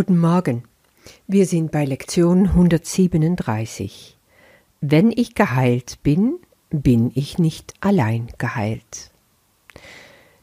Guten Morgen. Wir sind bei Lektion 137. Wenn ich geheilt bin, bin ich nicht allein geheilt.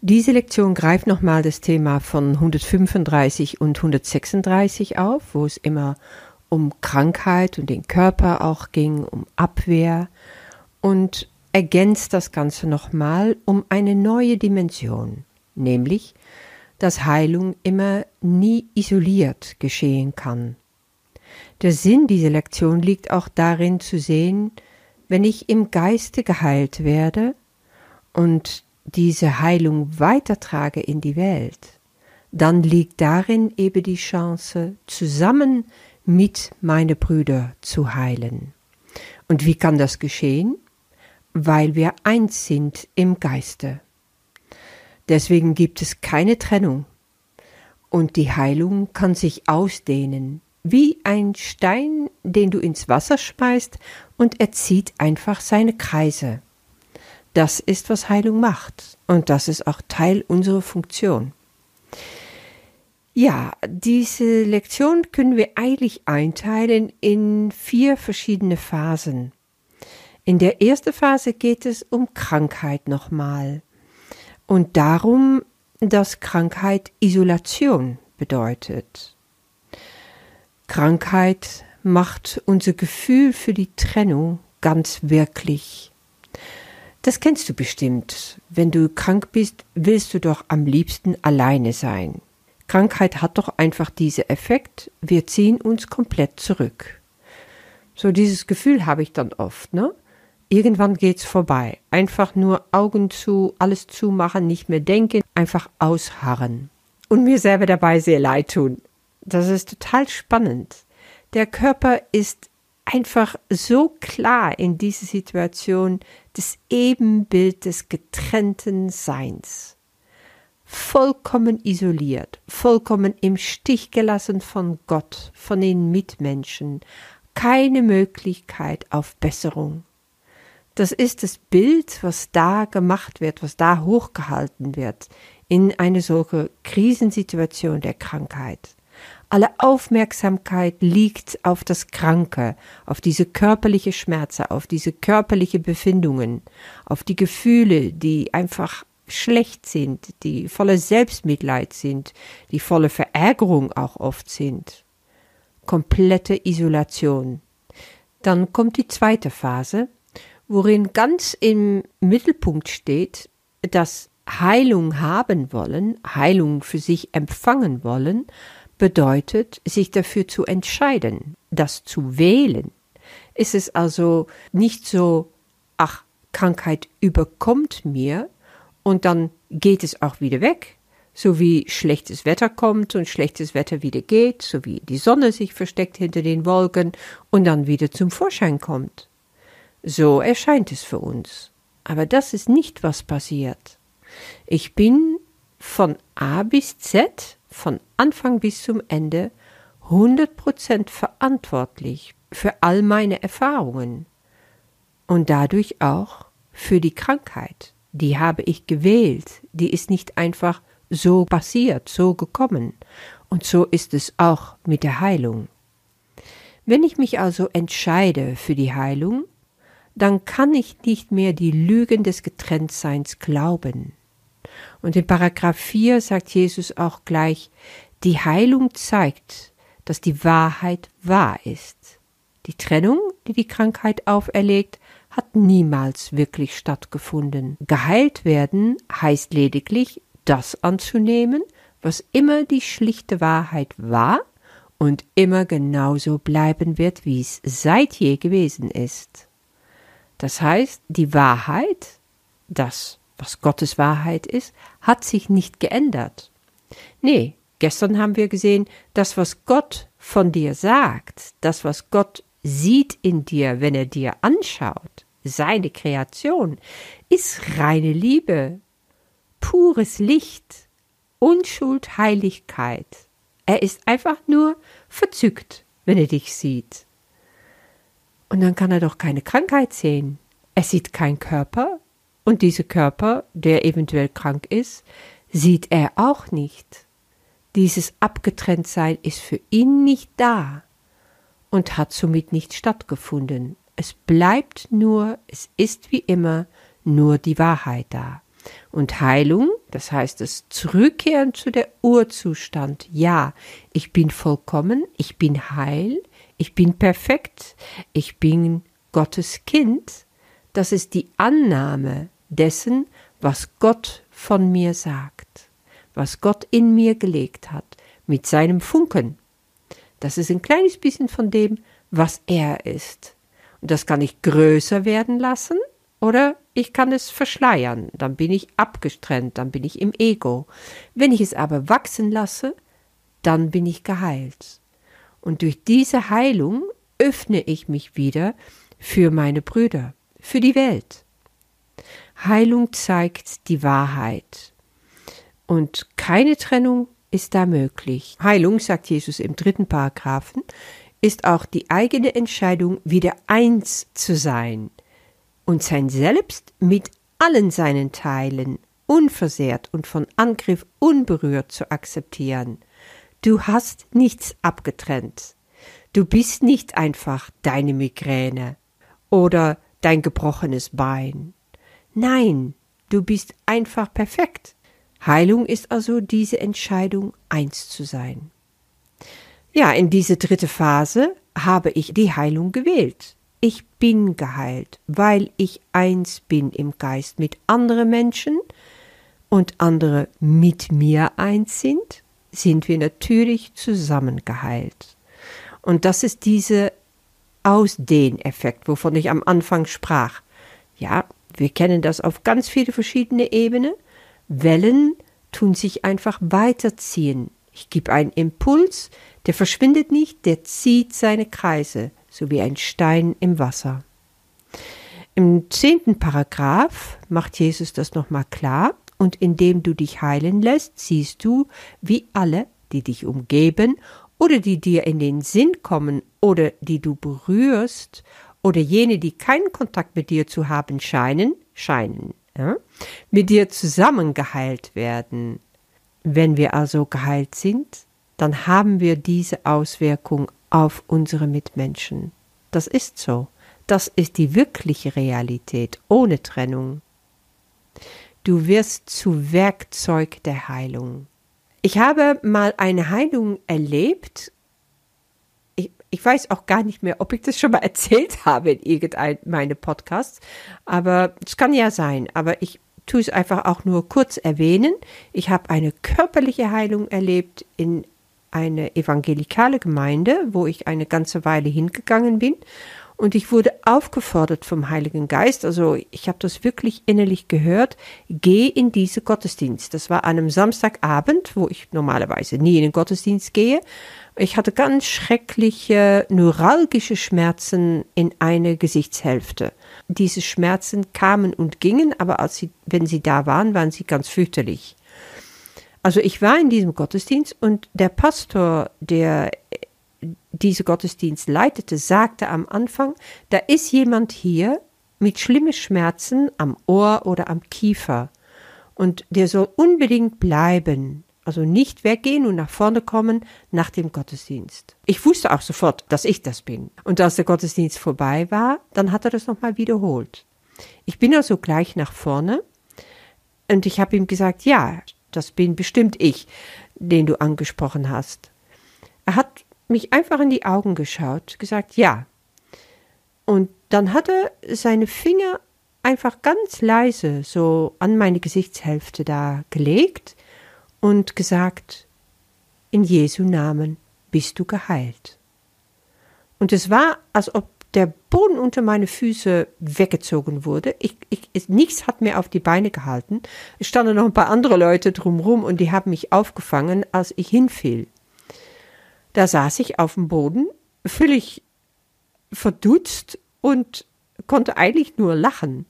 Diese Lektion greift nochmal das Thema von 135 und 136 auf, wo es immer um Krankheit und den Körper auch ging, um Abwehr und ergänzt das Ganze nochmal um eine neue Dimension, nämlich dass Heilung immer nie isoliert geschehen kann. Der Sinn dieser Lektion liegt auch darin zu sehen, wenn ich im Geiste geheilt werde und diese Heilung weitertrage in die Welt, dann liegt darin eben die Chance, zusammen mit meine Brüder zu heilen. Und wie kann das geschehen? Weil wir eins sind im Geiste. Deswegen gibt es keine Trennung. Und die Heilung kann sich ausdehnen, wie ein Stein, den du ins Wasser schmeißt, und er zieht einfach seine Kreise. Das ist, was Heilung macht, und das ist auch Teil unserer Funktion. Ja, diese Lektion können wir eigentlich einteilen in vier verschiedene Phasen. In der ersten Phase geht es um Krankheit nochmal und darum, dass Krankheit Isolation bedeutet. Krankheit macht unser Gefühl für die Trennung ganz wirklich. Das kennst du bestimmt. Wenn du krank bist, willst du doch am liebsten alleine sein. Krankheit hat doch einfach diesen Effekt, wir ziehen uns komplett zurück. So dieses Gefühl habe ich dann oft, ne? Irgendwann geht's vorbei. Einfach nur Augen zu, alles zumachen, nicht mehr denken, einfach ausharren. Und mir selber dabei sehr leid tun. Das ist total spannend. Der Körper ist einfach so klar in dieser Situation das Ebenbild des getrennten Seins. Vollkommen isoliert, vollkommen im Stich gelassen von Gott, von den Mitmenschen, keine Möglichkeit auf Besserung. Das ist das Bild, was da gemacht wird, was da hochgehalten wird in eine solche Krisensituation der Krankheit. Alle Aufmerksamkeit liegt auf das Kranke, auf diese körperliche Schmerze, auf diese körperliche Befindungen, auf die Gefühle, die einfach schlecht sind, die voller Selbstmitleid sind, die voller Verärgerung auch oft sind. Komplette Isolation. Dann kommt die zweite Phase, worin ganz im Mittelpunkt steht, dass Heilung haben wollen, Heilung für sich empfangen wollen, bedeutet, sich dafür zu entscheiden, das zu wählen. Ist es also nicht so, ach, Krankheit überkommt mir und dann geht es auch wieder weg, so wie schlechtes Wetter kommt und schlechtes Wetter wieder geht, so wie die Sonne sich versteckt hinter den Wolken und dann wieder zum Vorschein kommt. So erscheint es für uns. Aber das ist nicht, was passiert. Ich bin von A bis Z, von Anfang bis zum Ende, 100% verantwortlich für all meine Erfahrungen und dadurch auch für die Krankheit. Die habe ich gewählt, die ist nicht einfach so passiert, so gekommen. Und so ist es auch mit der Heilung. Wenn ich mich also entscheide für die Heilung, dann kann ich nicht mehr die Lügen des Getrenntseins glauben. Und in Paragraph 4 sagt Jesus auch gleich, die Heilung zeigt, dass die Wahrheit wahr ist. Die Trennung, die die Krankheit auferlegt, hat niemals wirklich stattgefunden. Geheilt werden heißt lediglich, das anzunehmen, was immer die schlichte Wahrheit war und immer genauso bleiben wird, wie es seit je gewesen ist. Das heißt, die Wahrheit, das, was Gottes Wahrheit ist, hat sich nicht geändert. Nee, gestern haben wir gesehen, das, was Gott von dir sagt, das, was Gott sieht in dir, wenn er dir anschaut, seine Kreation, ist reine Liebe, pures Licht, Unschuld, Heiligkeit. Er ist einfach nur verzückt, wenn er dich sieht. Und dann kann er doch keine Krankheit sehen. Er sieht keinen Körper und dieser Körper, der eventuell krank ist, sieht er auch nicht. Dieses Abgetrenntsein ist für ihn nicht da und hat somit nicht stattgefunden. Es bleibt nur, es ist wie immer nur die Wahrheit da. Und Heilung, das heißt das Zurückkehren zu der Urzustand. Ja, ich bin vollkommen, ich bin heil, ich bin perfekt, ich bin Gottes Kind. Das ist die Annahme dessen, was Gott von mir sagt, was Gott in mir gelegt hat, mit seinem Funken. Das ist ein kleines bisschen von dem, was er ist. Und das kann ich größer werden lassen oder ich kann es verschleiern, dann bin ich abgestrennt, dann bin ich im Ego. Wenn ich es aber wachsen lasse, dann bin ich geheilt. Und durch diese Heilung öffne ich mich wieder für meine Brüder, für die Welt. Heilung zeigt die Wahrheit. Und keine Trennung ist da möglich. Heilung, sagt Jesus im dritten Paragraphen, ist auch die eigene Entscheidung, wieder eins zu sein und sein Selbst mit allen seinen Teilen unversehrt und von Angriff unberührt zu akzeptieren. Du hast nichts abgetrennt. Du bist nicht einfach deine Migräne oder dein gebrochenes Bein. Nein, du bist einfach perfekt. Heilung ist also diese Entscheidung, eins zu sein. Ja, in diese dritte Phase habe ich die Heilung gewählt ich bin geheilt, weil ich eins bin im Geist mit anderen Menschen und andere mit mir eins sind, sind wir natürlich zusammen geheilt. Und das ist diese Ausdehneffekt, wovon ich am Anfang sprach. Ja, wir kennen das auf ganz viele verschiedene Ebenen. Wellen tun sich einfach weiterziehen. Ich gebe einen Impuls, der verschwindet nicht, der zieht seine Kreise so wie ein Stein im Wasser. Im zehnten Paragraph macht Jesus das nochmal klar, und indem du dich heilen lässt, siehst du, wie alle, die dich umgeben oder die dir in den Sinn kommen oder die du berührst oder jene, die keinen Kontakt mit dir zu haben scheinen, scheinen, ja, mit dir zusammen geheilt werden. Wenn wir also geheilt sind, dann haben wir diese Auswirkung auf unsere Mitmenschen. Das ist so. Das ist die wirkliche Realität ohne Trennung. Du wirst zu Werkzeug der Heilung. Ich habe mal eine Heilung erlebt. Ich, ich weiß auch gar nicht mehr, ob ich das schon mal erzählt habe in irgendeinem meiner Podcasts, aber es kann ja sein. Aber ich tue es einfach auch nur kurz erwähnen. Ich habe eine körperliche Heilung erlebt in eine evangelikale Gemeinde, wo ich eine ganze Weile hingegangen bin. Und ich wurde aufgefordert vom Heiligen Geist, also ich habe das wirklich innerlich gehört, geh in diese Gottesdienst. Das war an einem Samstagabend, wo ich normalerweise nie in den Gottesdienst gehe. Ich hatte ganz schreckliche neuralgische Schmerzen in einer Gesichtshälfte. Diese Schmerzen kamen und gingen, aber als sie, wenn sie da waren, waren sie ganz fürchterlich. Also ich war in diesem Gottesdienst und der Pastor, der diese Gottesdienst leitete, sagte am Anfang, da ist jemand hier mit schlimmen Schmerzen am Ohr oder am Kiefer und der soll unbedingt bleiben, also nicht weggehen und nach vorne kommen nach dem Gottesdienst. Ich wusste auch sofort, dass ich das bin. Und als der Gottesdienst vorbei war, dann hat er das nochmal wiederholt. Ich bin also gleich nach vorne und ich habe ihm gesagt, ja, das bin bestimmt ich, den du angesprochen hast. Mich einfach in die Augen geschaut, gesagt, ja. Und dann hat er seine Finger einfach ganz leise so an meine Gesichtshälfte da gelegt und gesagt, in Jesu Namen bist du geheilt. Und es war, als ob der Boden unter meine Füße weggezogen wurde. Ich, ich, nichts hat mir auf die Beine gehalten. Es standen noch ein paar andere Leute drumherum und die haben mich aufgefangen, als ich hinfiel. Da saß ich auf dem Boden, völlig verdutzt und konnte eigentlich nur lachen.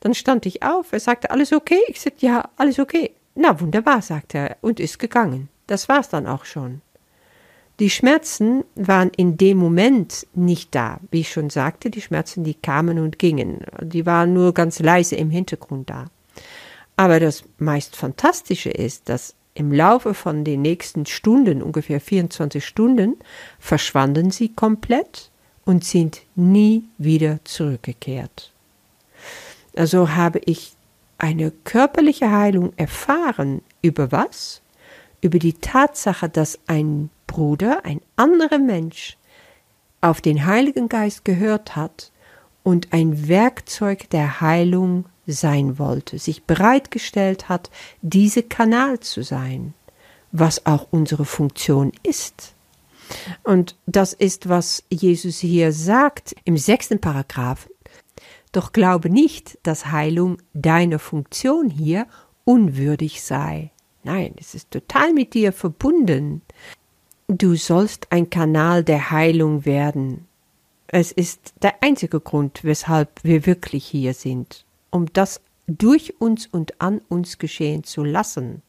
Dann stand ich auf, er sagte, alles okay? Ich sagte, ja, alles okay. Na, wunderbar, sagte er und ist gegangen. Das war's dann auch schon. Die Schmerzen waren in dem Moment nicht da. Wie ich schon sagte, die Schmerzen, die kamen und gingen. Die waren nur ganz leise im Hintergrund da. Aber das meist Fantastische ist, dass Im Laufe von den nächsten Stunden, ungefähr 24 Stunden, verschwanden sie komplett und sind nie wieder zurückgekehrt. Also habe ich eine körperliche Heilung erfahren. Über was? Über die Tatsache, dass ein Bruder, ein anderer Mensch, auf den Heiligen Geist gehört hat und ein Werkzeug der Heilung sein wollte, sich bereitgestellt hat, diese Kanal zu sein, was auch unsere Funktion ist. Und das ist, was Jesus hier sagt im sechsten Paragraphen. Doch glaube nicht, dass Heilung deiner Funktion hier unwürdig sei. Nein, es ist total mit dir verbunden. Du sollst ein Kanal der Heilung werden. Es ist der einzige Grund, weshalb wir wirklich hier sind, um das durch uns und an uns geschehen zu lassen.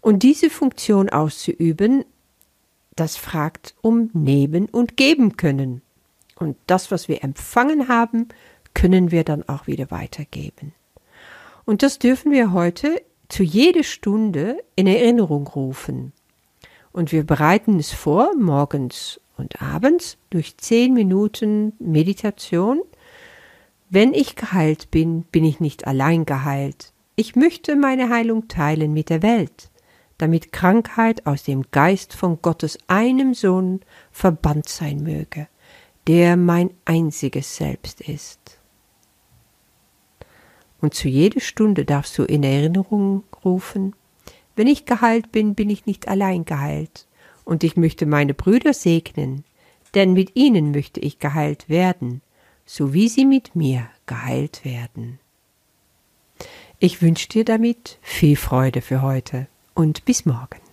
Und diese Funktion auszuüben, das fragt um Nehmen und Geben können. Und das, was wir empfangen haben, können wir dann auch wieder weitergeben. Und das dürfen wir heute zu jeder Stunde in Erinnerung rufen. Und wir bereiten es vor, morgens und abends, durch zehn Minuten Meditation. Wenn ich geheilt bin, bin ich nicht allein geheilt. Ich möchte meine Heilung teilen mit der Welt, damit Krankheit aus dem Geist von Gottes einem Sohn verbannt sein möge, der mein einziges Selbst ist. Und zu jeder Stunde darfst du in Erinnerung rufen, wenn ich geheilt bin, bin ich nicht allein geheilt, und ich möchte meine Brüder segnen, denn mit ihnen möchte ich geheilt werden, so wie sie mit mir geheilt werden. Ich wünsche dir damit viel Freude für heute und bis morgen.